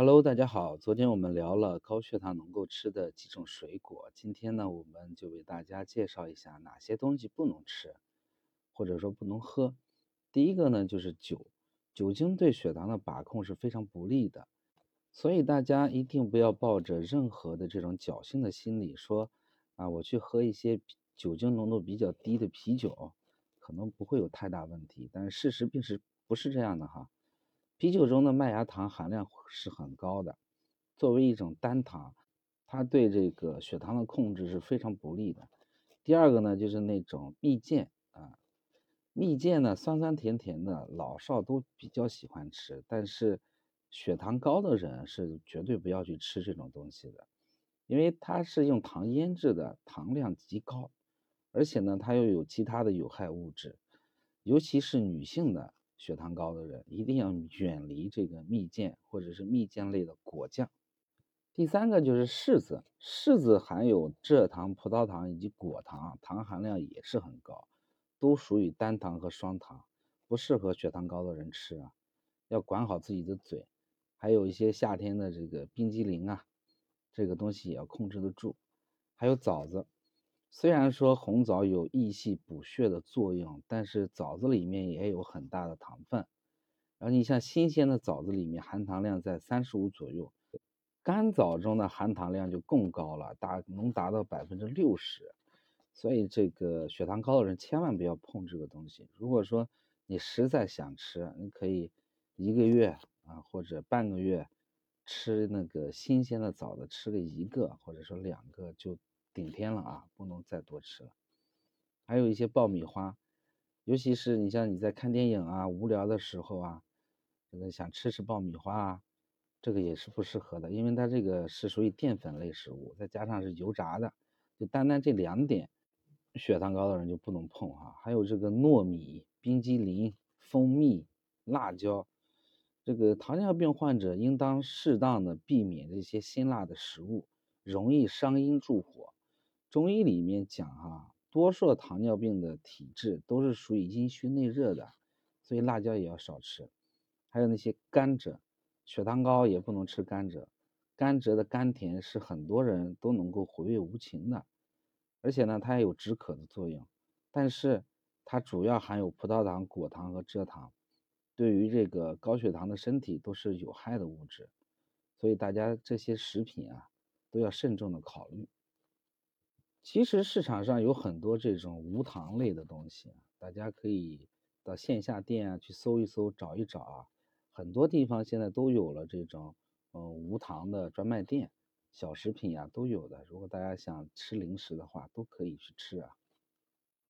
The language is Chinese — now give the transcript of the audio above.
Hello，大家好。昨天我们聊了高血糖能够吃的几种水果，今天呢，我们就为大家介绍一下哪些东西不能吃，或者说不能喝。第一个呢，就是酒，酒精对血糖的把控是非常不利的，所以大家一定不要抱着任何的这种侥幸的心理，说啊，我去喝一些酒精浓度比较低的啤酒，可能不会有太大问题。但是事实并是不是这样的哈。啤酒中的麦芽糖含量是很高的，作为一种单糖，它对这个血糖的控制是非常不利的。第二个呢，就是那种蜜饯啊，蜜饯呢酸酸甜甜的，老少都比较喜欢吃，但是血糖高的人是绝对不要去吃这种东西的，因为它是用糖腌制的，糖量极高，而且呢它又有其他的有害物质，尤其是女性的。血糖高的人一定要远离这个蜜饯或者是蜜饯类的果酱。第三个就是柿子，柿子含有蔗糖、葡萄糖以及果糖，糖含量也是很高，都属于单糖和双糖，不适合血糖高的人吃啊，要管好自己的嘴。还有一些夏天的这个冰激凌啊，这个东西也要控制得住。还有枣子。虽然说红枣有益气补血的作用，但是枣子里面也有很大的糖分。然后你像新鲜的枣子里面含糖量在三十五左右，干枣中的含糖量就更高了，达能达到百分之六十。所以这个血糖高的人千万不要碰这个东西。如果说你实在想吃，你可以一个月啊或者半个月吃那个新鲜的枣子，吃个一个或者说两个就。顶天了啊，不能再多吃了。还有一些爆米花，尤其是你像你在看电影啊、无聊的时候啊，这个想吃吃爆米花啊，这个也是不适合的，因为它这个是属于淀粉类食物，再加上是油炸的，就单单这两点，血糖高的人就不能碰哈。还有这个糯米、冰激凌、蜂蜜、辣椒，这个糖尿病患者应当适当的避免这些辛辣的食物，容易伤阴助火。中医里面讲哈，多数糖尿病的体质都是属于阴虚内热的，所以辣椒也要少吃。还有那些甘蔗，血糖高也不能吃甘蔗。甘蔗的甘甜是很多人都能够回味无穷的，而且呢，它也有止渴的作用。但是它主要含有葡萄糖、果糖和蔗糖，对于这个高血糖的身体都是有害的物质，所以大家这些食品啊都要慎重的考虑。其实市场上有很多这种无糖类的东西，大家可以到线下店啊去搜一搜，找一找啊。很多地方现在都有了这种嗯无糖的专卖店，小食品呀都有的。如果大家想吃零食的话，都可以去吃啊。